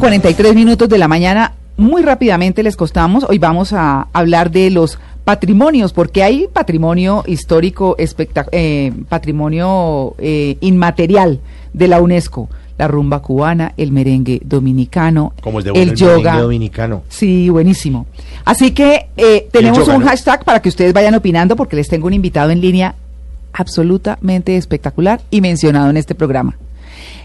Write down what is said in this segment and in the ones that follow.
43 minutos de la mañana, muy rápidamente les costamos. Hoy vamos a hablar de los patrimonios, porque hay patrimonio histórico, eh, patrimonio eh, inmaterial de la UNESCO. La rumba cubana, el merengue dominicano, el, yoga. dominicano. Sí, buenísimo. Así que eh, tenemos un hashtag para que ustedes vayan opinando, porque les tengo un invitado en línea absolutamente espectacular y mencionado en este programa.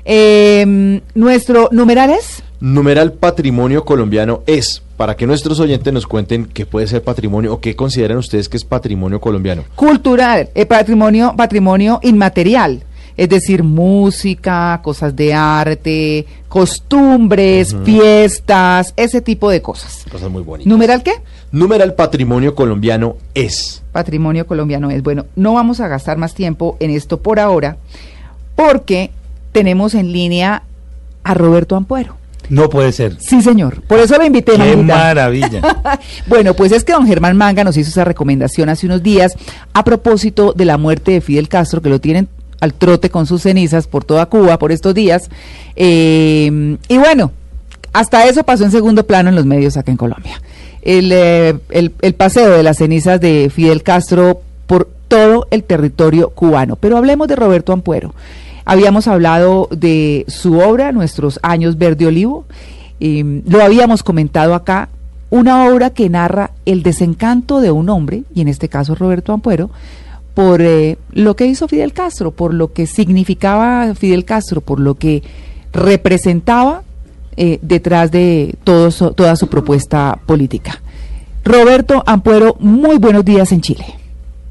Eh, nuestro numeral es numeral patrimonio colombiano es, para que nuestros oyentes nos cuenten qué puede ser patrimonio o qué consideran ustedes que es patrimonio colombiano. Cultural, eh, patrimonio, patrimonio inmaterial, es decir, música, cosas de arte, costumbres, fiestas, ese tipo de cosas. Cosas muy bonitas. ¿Numeral qué? Numeral patrimonio colombiano es. Patrimonio colombiano es. Bueno, no vamos a gastar más tiempo en esto por ahora, porque tenemos en línea a Roberto Ampuero. No puede ser. Sí, señor. Por eso lo invité. Qué maravilla. bueno, pues es que don Germán Manga nos hizo esa recomendación hace unos días a propósito de la muerte de Fidel Castro, que lo tienen al trote con sus cenizas por toda Cuba por estos días. Eh, y bueno, hasta eso pasó en segundo plano en los medios acá en Colombia. El, eh, el, el paseo de las cenizas de Fidel Castro por todo el territorio cubano. Pero hablemos de Roberto Ampuero. Habíamos hablado de su obra, Nuestros años verde olivo. y lo habíamos comentado acá, una obra que narra el desencanto de un hombre, y en este caso Roberto Ampuero, por eh, lo que hizo Fidel Castro, por lo que significaba Fidel Castro, por lo que representaba eh, detrás de todo toda su propuesta política. Roberto Ampuero, muy buenos días en Chile.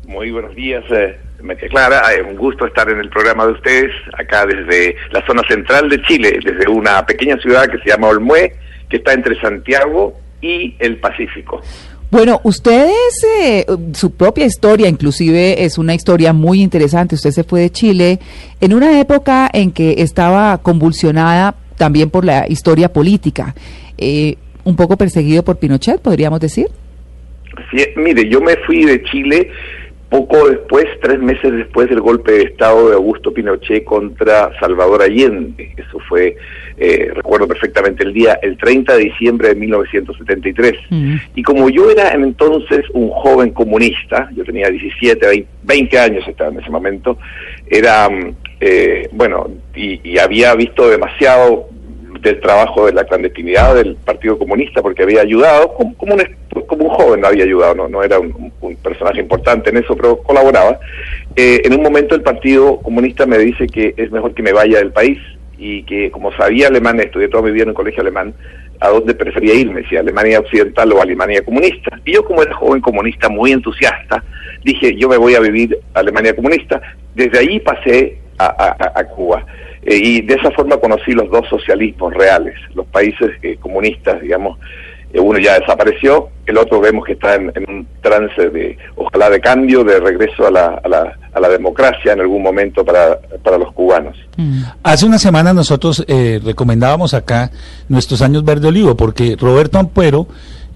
Muy buenos días, eh, María Clara, es un gusto estar en el programa de ustedes, acá desde la zona central de Chile, desde una pequeña ciudad que se llama Olmué, que está entre Santiago y el Pacífico. Bueno, ustedes, eh, su propia historia inclusive es una historia muy interesante. Usted se fue de Chile en una época en que estaba convulsionada también por la historia política, eh, un poco perseguido por Pinochet, podríamos decir. Sí, mire, yo me fui de Chile poco después, tres meses después del golpe de Estado de Augusto Pinochet contra Salvador Allende. Eso fue, eh, recuerdo perfectamente el día, el 30 de diciembre de 1973. Y como yo era entonces un joven comunista, yo tenía 17, 20, años estaba en ese momento, era, mm, eh, bueno, y había visto demasiado del trabajo de la clandestinidad del Partido Comunista porque había ayudado, como, como, un, como un joven había ayudado, no, no era un, personaje importante en eso, pero colaboraba. Eh, en un momento el Partido Comunista me dice que es mejor que me vaya del país y que como sabía alemán, estudié toda mi vida en un colegio alemán, a dónde prefería irme, si a Alemania Occidental o a Alemania Comunista. Y yo como era joven comunista muy entusiasta, dije yo me voy a vivir a Alemania Comunista. Desde ahí pasé a Cuba. Eh, y de esa forma conocí los dos socialismos reales, los países eh, comunistas, digamos, eh, uno ya desapareció, el otro vemos que está en, un trance de, ojalá de cambio, de regreso a la, a la, a la democracia en algún momento para, para los cubanos. Mm. Hace una semana nosotros recomendábamos acá nuestros años verde olivo, porque Roberto Ampuero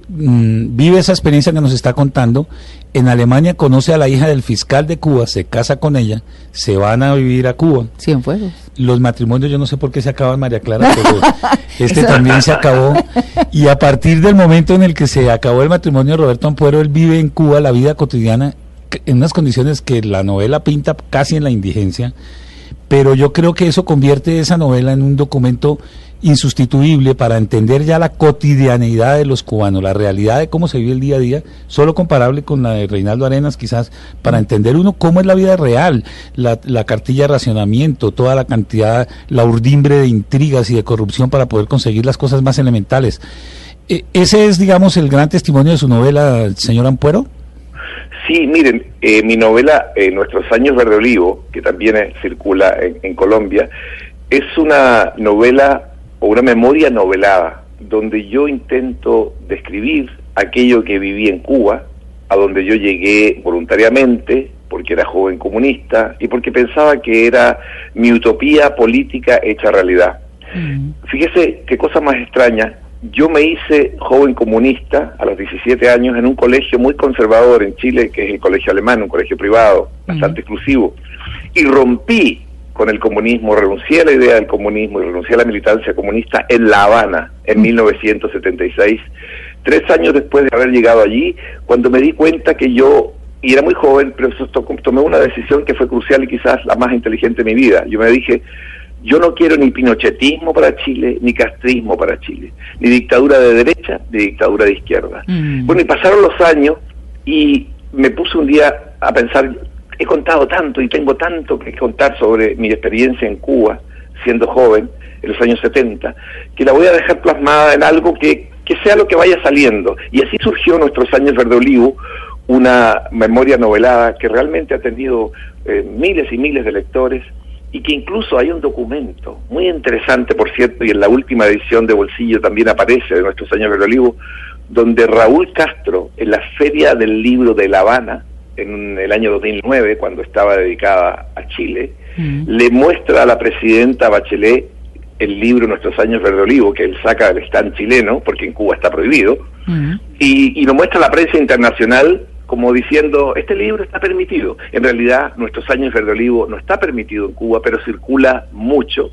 Mm, vive esa experiencia que nos está contando. En Alemania conoce a la hija del fiscal de Cuba, se casa con ella, se van a vivir a Cuba. fuegos. Los matrimonios, yo no sé por qué se acaban, María Clara, pero este también se acabó. Y a partir del momento en el que se acabó el matrimonio de Roberto Ampuero, él vive en Cuba la vida cotidiana en unas condiciones que la novela pinta casi en la indigencia. Pero yo creo que eso convierte esa novela en un documento insustituible para entender ya la cotidianeidad de los cubanos, la realidad de cómo se vive el día a día, solo comparable con la de Reinaldo Arenas quizás, para entender uno cómo es la vida real, la, cartilla de racionamiento, toda la cantidad, la urdimbre de intrigas y de corrupción para poder conseguir las cosas más elementales. E, ¿Ese es, digamos, el gran testimonio de su novela, señor Ampuero? Sí, miren, eh, mi novela eh, Nuestros años verde olivo, que también eh, circula en Colombia, es una novela o una memoria novelada, donde yo intento describir aquello que viví en Cuba, a donde yo llegué voluntariamente, porque era joven comunista y porque pensaba que era mi utopía política hecha realidad. Mm. Fíjese qué cosa más extraña. Yo me hice joven comunista a los 17 años en un colegio muy conservador en Chile, que es el colegio alemán, un colegio privado, bastante mm. exclusivo, y rompí con el comunismo, renuncié a la idea del comunismo y renuncié a la militancia comunista en La Habana en 1976, tres años después de haber llegado allí, cuando me di cuenta que yo, y era muy joven, pero tomé una decisión que fue crucial y quizás la más inteligente de mi vida. Yo me dije, yo no quiero ni pinochetismo para Chile, ni castrismo para Chile, ni dictadura de derecha, ni dictadura de izquierda. Mm. Bueno, y pasaron los años y me puse un día a pensar, he contado tanto y tengo tanto que contar sobre mi experiencia en Cuba, siendo joven, en los años 70, que la voy a dejar plasmada en algo que, que sea lo que vaya saliendo. Y así surgió Nuestros Años Verde Olivo, una memoria novelada que realmente ha tenido eh, miles y miles de lectores y que incluso hay un documento muy interesante, por cierto, y en la última edición de Bolsillo también aparece de Nuestros Años Verde Olivo, donde Raúl Castro, en la Feria del Libro de La Habana, en el año 2009, cuando estaba dedicada a Chile, mm. le muestra a la presidenta Bachelet el libro Nuestros años verde olivo, que él saca del stand chileno, porque en Cuba está prohibido, mm. y, y lo muestra a la prensa internacional como diciendo, este libro está permitido. En realidad, Nuestros años verde olivo no está permitido en Cuba, pero circula mucho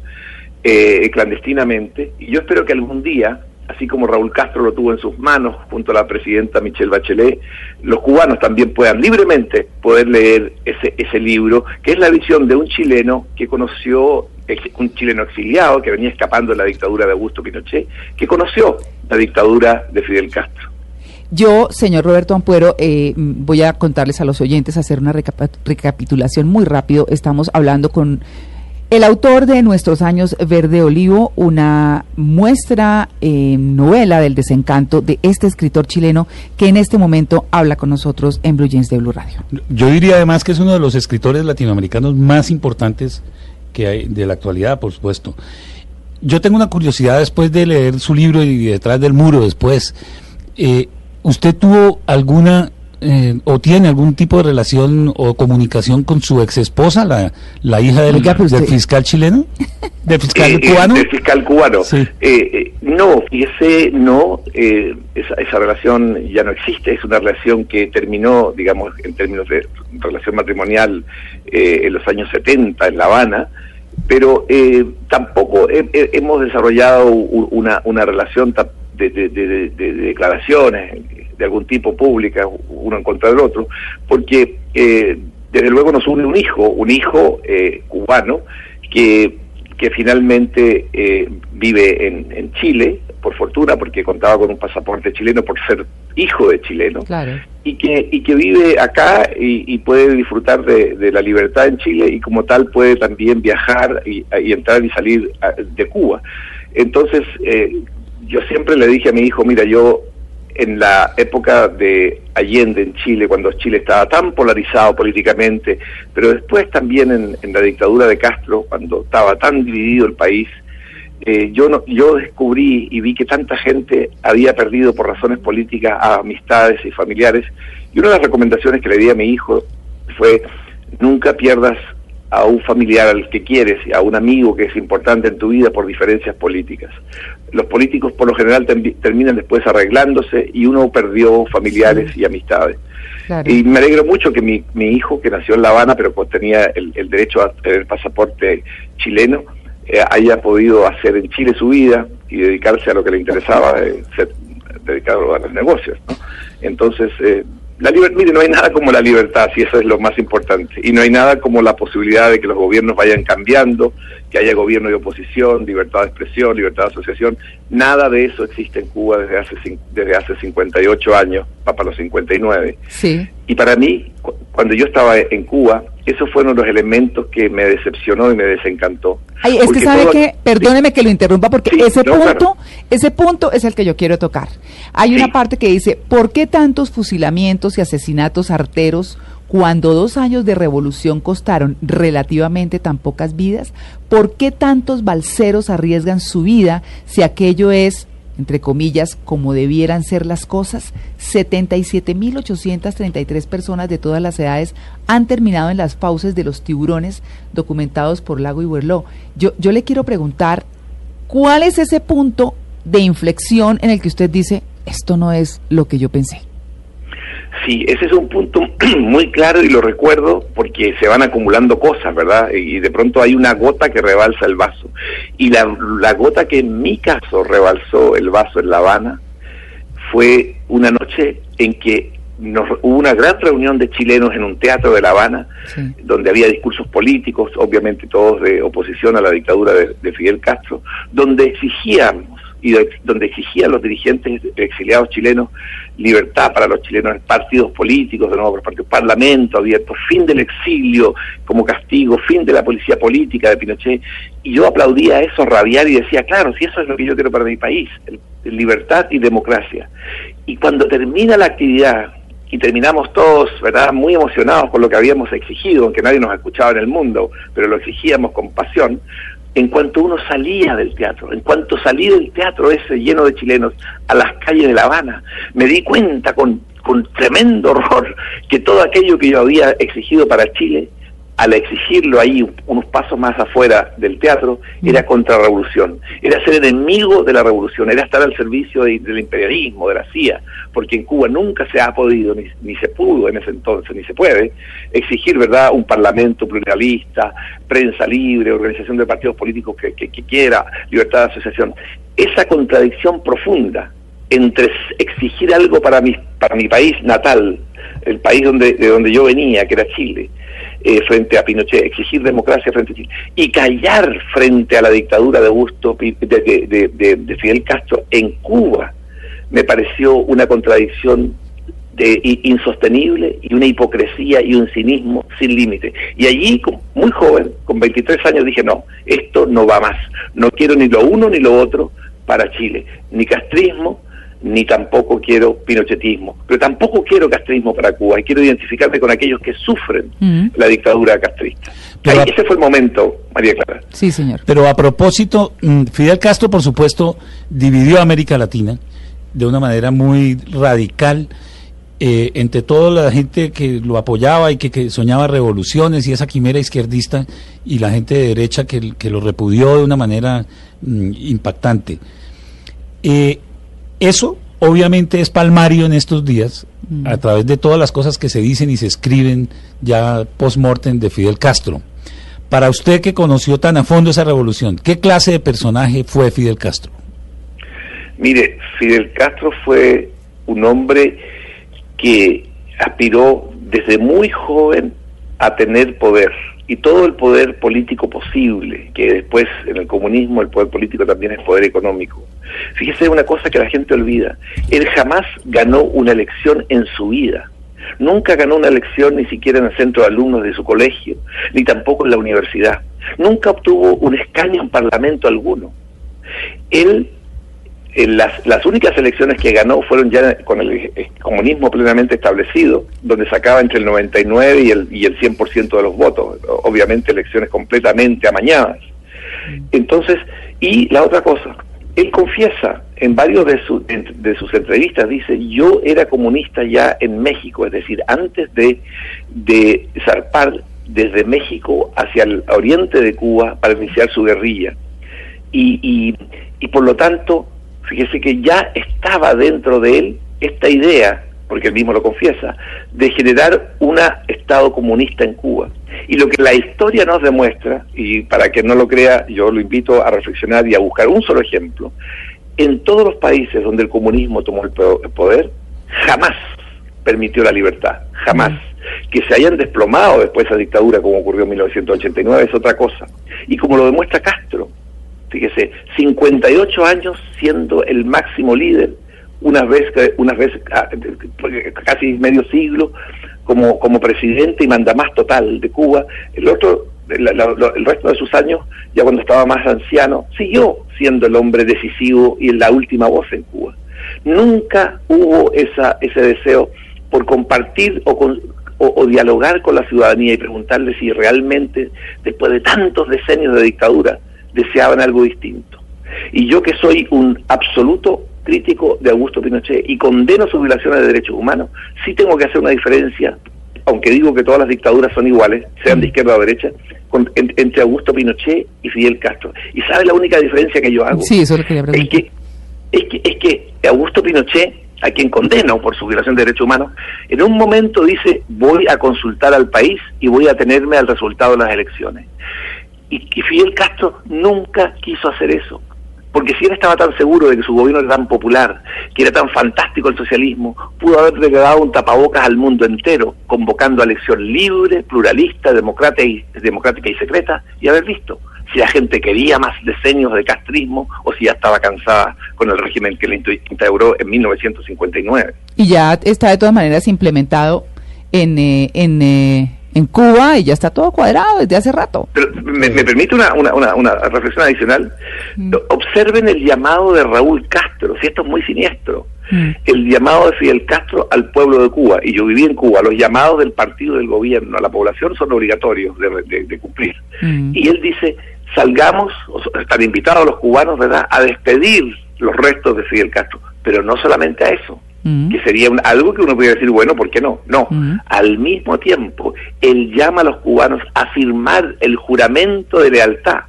eh, clandestinamente, y yo espero que algún día así como Raúl Castro lo tuvo en sus manos junto a la presidenta Michelle Bachelet, los cubanos también puedan libremente poder leer ese, ese libro, que es la visión de un chileno que conoció, un chileno exiliado que venía escapando de la dictadura de Augusto Pinochet, que conoció la dictadura de Fidel Castro. Yo, señor Roberto Ampuero, eh, voy a contarles a los oyentes, hacer una recapitulación muy rápido. Estamos hablando con el autor de Nuestros Años Verde Olivo, una muestra eh, novela del desencanto de este escritor chileno que en este momento habla con nosotros en Blue Jeans de Blue Radio. Yo diría además que es uno de los escritores latinoamericanos más importantes que hay de la actualidad, por supuesto. Yo tengo una curiosidad después de leer su libro y detrás del muro después. Eh, ¿Usted tuvo alguna eh, o tiene algún tipo de relación o comunicación con su ex esposa, la, la hija del, fiscal chileno? ¿Del fiscal eh, eh, cubano? del fiscal cubano. no, fíjese, no, esa, esa relación ya no existe, es una relación que terminó, digamos, en términos de relación matrimonial en los años 70 en La Habana, pero tampoco hemos desarrollado una, una relación de, de, de, de declaraciones de algún tipo pública, uno en contra del otro, porque eh, desde luego nos une un hijo, un hijo eh, cubano que, que finalmente eh, vive en, en, Chile, por fortuna, porque contaba con un pasaporte chileno por ser hijo de chileno, y, que, y que vive acá y, puede disfrutar de, la libertad en Chile y como tal puede también viajar y, y entrar y salir de Cuba. Entonces, yo siempre le dije a mi hijo, mira, yo en la época de Allende en Chile, cuando Chile estaba tan polarizado políticamente, pero después también en, la dictadura de Castro, cuando estaba tan dividido el país, eh, yo, no, yo descubrí y vi que tanta gente había perdido por razones políticas a amistades y familiares, y una de las recomendaciones que le di a mi hijo fue, nunca pierdas a un familiar al que quieres, a un amigo que es importante en tu vida por diferencias políticas. Los políticos por lo general terminan después arreglándose y uno perdió familiares y amistades. Y me alegro mucho que mi, mi, hijo, que nació en La Habana, pero pues tenía el, derecho a tener pasaporte chileno, eh, haya podido hacer en Chile su vida y dedicarse a lo que le interesaba, eh, ser, dedicado a los negocios. Entonces, eh, la mire, no hay nada como la libertad, si eso es lo más importante, y no hay nada como la posibilidad de que los gobiernos vayan cambiando, que haya gobierno de oposición, libertad de expresión, libertad de asociación. Nada de eso existe en Cuba desde hace desde hace 58 años, va para los 59. Sí. Y para mí, cuando yo estaba en Cuba, esos fueron los elementos que me decepcionó y me desencantó. Ay, es que sabe que, perdóneme que lo interrumpa, porque ese punto, ese punto es el que yo quiero tocar. Hay una parte que dice, ¿por qué tantos fusilamientos y asesinatos arteros cuando dos años de revolución costaron relativamente tan pocas vidas? ¿Por qué tantos balseros arriesgan su vida si aquello es entre comillas, como debieran ser las cosas, 77.833 personas de todas las edades han terminado en las fauces de los tiburones documentados por Lago y Huerló. Yo, yo le quiero preguntar, ¿cuál es ese punto de inflexión en el que usted dice, esto no es lo que yo pensé? Sí, ese es un punto muy claro y lo recuerdo porque se van acumulando cosas, ¿verdad? Y de pronto hay una gota que rebalsa el vaso. Y la, la gota que en mi caso rebalsó el vaso en La Habana fue una noche en que nos, hubo una gran reunión de chilenos en un teatro de La Habana, donde había discursos políticos, obviamente todos de oposición a la dictadura de, Fidel Castro, donde exigíamos y donde exigían los dirigentes exiliados chilenos libertad para los chilenos, partidos políticos, de nuevo por parlamento abierto, fin del exilio como castigo, fin de la policía política de Pinochet. Y yo aplaudía eso, rabiar y decía, claro, si eso es lo que yo quiero para mi país, libertad y democracia. Y cuando termina la actividad, y terminamos todos, ¿verdad?, muy emocionados con lo que habíamos exigido, aunque nadie nos escuchaba en el mundo, pero lo exigíamos con pasión, en cuanto uno salía del teatro, en cuanto salí del teatro ese lleno de chilenos a las calles de La Habana, me di cuenta con, con tremendo horror que todo aquello que yo había exigido para Chile al exigirlo ahí unos pasos más afuera del teatro, era contrarrevolución, era ser enemigo de la revolución, era estar al servicio del imperialismo, de la CIA, porque en Cuba nunca se ha podido, ni, se pudo en ese entonces, ni se puede, exigir verdad un parlamento pluralista, prensa libre, organización de partidos políticos que, que quiera, libertad de asociación. Esa contradicción profunda entre exigir algo para mi, para mi país natal, el país donde, de donde yo venía, que era Chile, eh, frente a Pinochet, exigir democracia frente a Chile, y callar frente a la dictadura de Augusto de, Fidel Castro en Cuba, me pareció una contradicción de, insostenible y una hipocresía y un cinismo sin límite. Y allí, muy joven, con 23 años, dije, no, esto no va más, no quiero ni lo uno ni lo otro para Chile, ni castrismo, ni tampoco quiero pinochetismo, pero tampoco quiero castrismo para Cuba y quiero identificarme con aquellos que sufren mm. la dictadura castrista. ese fue el momento, María Clara. Sí, señor. Pero a propósito, mm, Fidel Castro, por supuesto, dividió a América Latina de una manera muy radical. Eh, entre toda la gente que lo apoyaba y que, soñaba revoluciones y esa quimera izquierdista y la gente de derecha que, lo repudió de una manera mm, impactante. Eh, eso obviamente es palmario en estos días, mm. a través de todas las cosas que se dicen y se escriben ya post-mortem de Fidel Castro. Para usted que conoció tan a fondo esa revolución, ¿qué clase de personaje fue Fidel Castro? Mire, Fidel Castro fue un hombre que aspiró desde muy joven a tener poder y todo el poder político posible, que después en el comunismo el poder político también es poder económico. Fíjese una cosa que la gente olvida, él jamás ganó una elección en su vida, nunca ganó una elección ni siquiera en el centro de alumnos de su colegio, ni tampoco en la universidad, nunca obtuvo un escaño en parlamento alguno. Él las, las únicas elecciones que ganó fueron ya con el, comunismo plenamente establecido, donde sacaba entre el 99 y el, y el 100% de los votos, obviamente elecciones completamente amañadas. Entonces, y la otra cosa, él confiesa en varios de, de sus entrevistas, dice, yo era comunista ya en México, es decir, antes de, de zarpar desde México hacia el oriente de Cuba para iniciar su guerrilla. Y, y, y por lo tanto, fíjese que ya estaba dentro de él esta idea, porque él mismo lo confiesa, de generar un Estado comunista en Cuba. Y lo que la historia nos demuestra, y para quien no lo crea, yo lo invito a reflexionar y a buscar un solo ejemplo, en todos los países donde el comunismo tomó el poder, jamás permitió la libertad, jamás. Que se hayan desplomado después de esa dictadura como ocurrió en 1989 es otra cosa. Y como lo demuestra Castro, fíjese, 58 años siendo el máximo líder, una vez, una vez ah, casi medio siglo como, como presidente y mandamás total de Cuba. El otro, el resto de sus años, ya cuando estaba más anciano, siguió siendo el hombre decisivo y la última voz en Cuba. Nunca hubo esa, ese deseo por compartir o, o, dialogar con la ciudadanía y preguntarle si realmente, después de tantos decenios de dictadura, deseaban algo distinto. Y yo que soy un absoluto crítico de Augusto Pinochet y condeno sus violaciones de derechos humanos, sí tengo que hacer una diferencia, aunque digo que todas las dictaduras son iguales, sean de izquierda o derecha, entre Augusto Pinochet y Fidel Castro. ¿Y sabe la única diferencia que yo hago? Sí, eso es, lo que es que es que, es que Augusto Pinochet a quien condeno por su violación de derechos humanos, en un momento dice voy a consultar al país y voy a tenerme al resultado de las elecciones. Y, Fidel Castro nunca quiso hacer eso porque si él estaba tan seguro de que su gobierno era tan popular, que era tan fantástico el socialismo, pudo haber regalado un tapabocas al mundo entero, convocando a elección libre, pluralista, democrática y, democrática y secreta, y haber visto si la gente quería más decenios de castrismo o si ya estaba cansada con el régimen que le instauró en 1959. Y ya está de todas maneras implementado en, eh, en eh, en Cuba y ya está todo cuadrado desde hace rato. Pero, ¿me, permite una, una, una, reflexión adicional? Mm. Observen el llamado de Raúl Castro, si esto es muy siniestro. Mm. El llamado de Fidel Castro al pueblo de Cuba, y yo viví en Cuba, los llamados del partido del gobierno a la población son obligatorios de, cumplir. Mm. Y él dice, salgamos, están invitados los cubanos, ¿verdad?, a despedir los restos de Fidel Castro, pero no solamente a eso, Mm. que sería algo que uno podría decir, bueno, ¿por qué no? No, mm. al mismo tiempo, él llama a los cubanos a firmar el juramento de lealtad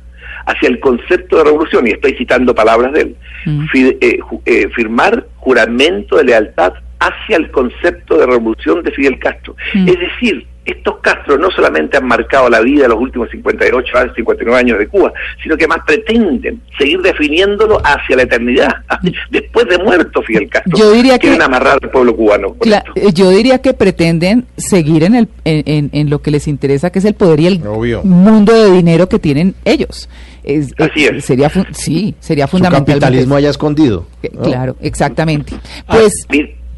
hacia el concepto de revolución, y estoy citando palabras de él, mm. eh, eh, firmar juramento de lealtad hacia el concepto de revolución de Fidel Castro. Es decir, estos Castro no solamente han marcado la vida de los últimos 58 años, 59 años de Cuba, sino que además pretenden seguir definiéndolo hacia la eternidad, después de muerto Fidel Castro. Yo diría Quieren amarrar al pueblo cubano. Eh, yo diría que pretenden seguir en, el, en, lo que les interesa, que es el poder y el mundo de dinero que tienen ellos. Así es. Sería sí, sería fundamental. Su capitalismo haya escondido. Eh, claro, exactamente. Ah,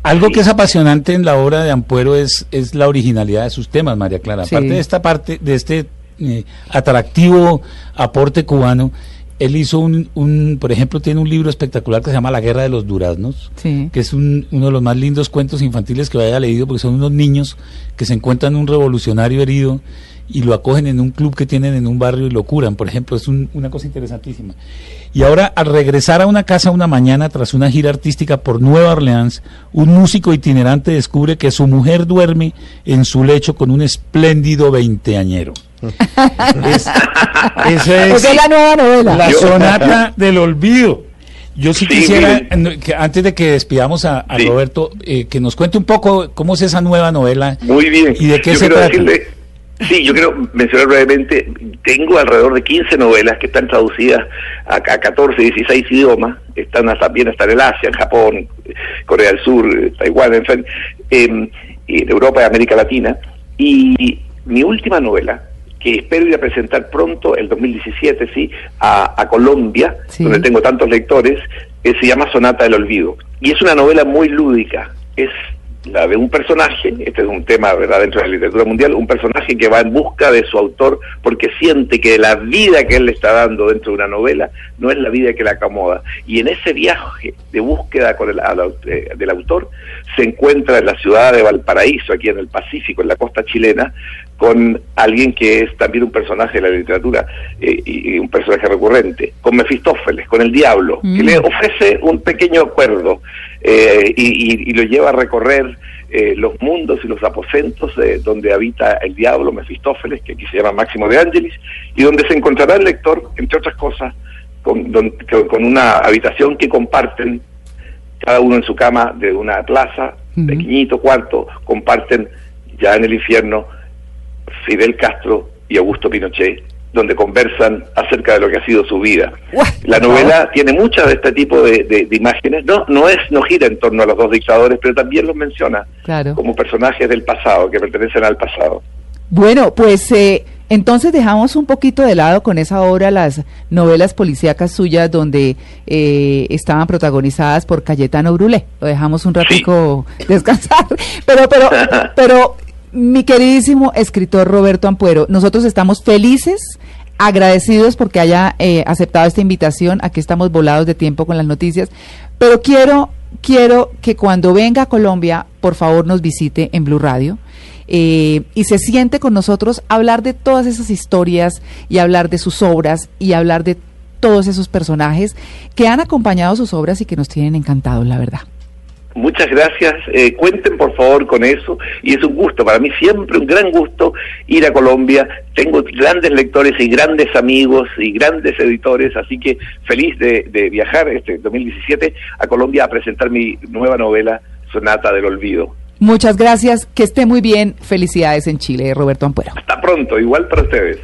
Algo que es apasionante en la obra de Ampuero es, es la originalidad de sus temas, María Clara. Aparte de esta parte, de este eh, atractivo aporte cubano, él hizo un, un, por ejemplo, tiene un libro espectacular que se llama La Guerra de los Duraznos, que es uno de los más lindos cuentos infantiles que haya leído, porque son unos niños que se encuentran un revolucionario herido y lo acogen en un club que tienen en un barrio y lo curan, por ejemplo, es una cosa interesantísima. Y ahora, al regresar a una casa una mañana tras una gira artística por Nueva Orleans, un músico itinerante descubre que su mujer duerme en su lecho con un espléndido veinteañero. Es, esa es, la nueva novela. La sonata del olvido. Yo sí, quisiera, que antes de que despidamos a, Roberto, eh, que nos cuente un poco cómo es esa nueva novela. Muy bien. Y de qué se trata. Sí, yo quiero mencionar brevemente, tengo alrededor de 15 novelas que están traducidas a, 14, 16 idiomas, están también hasta en el Asia, en Japón, Corea del Sur, Taiwán, en fin, em, en Europa y América Latina. Y mi última novela, que espero ir a presentar pronto, el 2017, sí, a, Colombia, donde tengo tantos lectores, eh, se llama Sonata del Olvido. Y es una novela muy lúdica, es la de un personaje, este es un tema ¿verdad? dentro de la literatura mundial, un personaje que va en busca de su autor porque siente que la vida que él le está dando dentro de una novela no es la vida que le acomoda. Y en ese viaje de búsqueda con el, eh, del autor se encuentra en la ciudad de Valparaíso, aquí en el Pacífico, en la costa chilena, con alguien que es también un personaje de la literatura eh, y, un personaje recurrente, con Mefistófeles, con el diablo, que le mm. ofrece un pequeño acuerdo eh, y, lo lleva a recorrer eh, los mundos y los aposentos donde habita el diablo, Mefistófeles, que aquí se llama Máximo de Ángelis, y donde se encontrará el lector, entre otras cosas, con, con una habitación que comparten cada uno en su cama de una plaza, pequeñito cuarto, comparten ya en el infierno Fidel Castro y Augusto Pinochet, donde conversan acerca de lo que ha sido su vida. La novela tiene muchas de este tipo de, imágenes, no, no es, no gira en torno a los dos dictadores, pero también los menciona como personajes del pasado, que pertenecen al pasado. Bueno, pues eh, entonces dejamos un poquito de lado con esa obra las novelas policíacas suyas donde eh, estaban protagonizadas por Cayetano Brulé. Lo dejamos un ratico descansar, pero, pero, pero mi queridísimo escritor Roberto Ampuero, nosotros estamos felices, agradecidos porque haya eh, aceptado esta invitación. Aquí estamos volados de tiempo con las noticias, pero quiero, quiero que cuando venga a Colombia, por favor nos visite en Blue Radio. Eh, y se siente con nosotros hablar de todas esas historias y hablar de sus obras y hablar de todos esos personajes que han acompañado sus obras y que nos tienen encantados, la verdad. Muchas gracias. Eh, cuenten por favor con eso y es un gusto, para mí siempre un gran gusto ir a Colombia. Tengo grandes lectores y grandes amigos y grandes editores, así que feliz de, de viajar este 2017 a Colombia a presentar mi nueva novela Sonata del Olvido. Muchas gracias, que esté muy bien. Felicidades en Chile, Roberto Ampuero. Hasta pronto, igual para ustedes.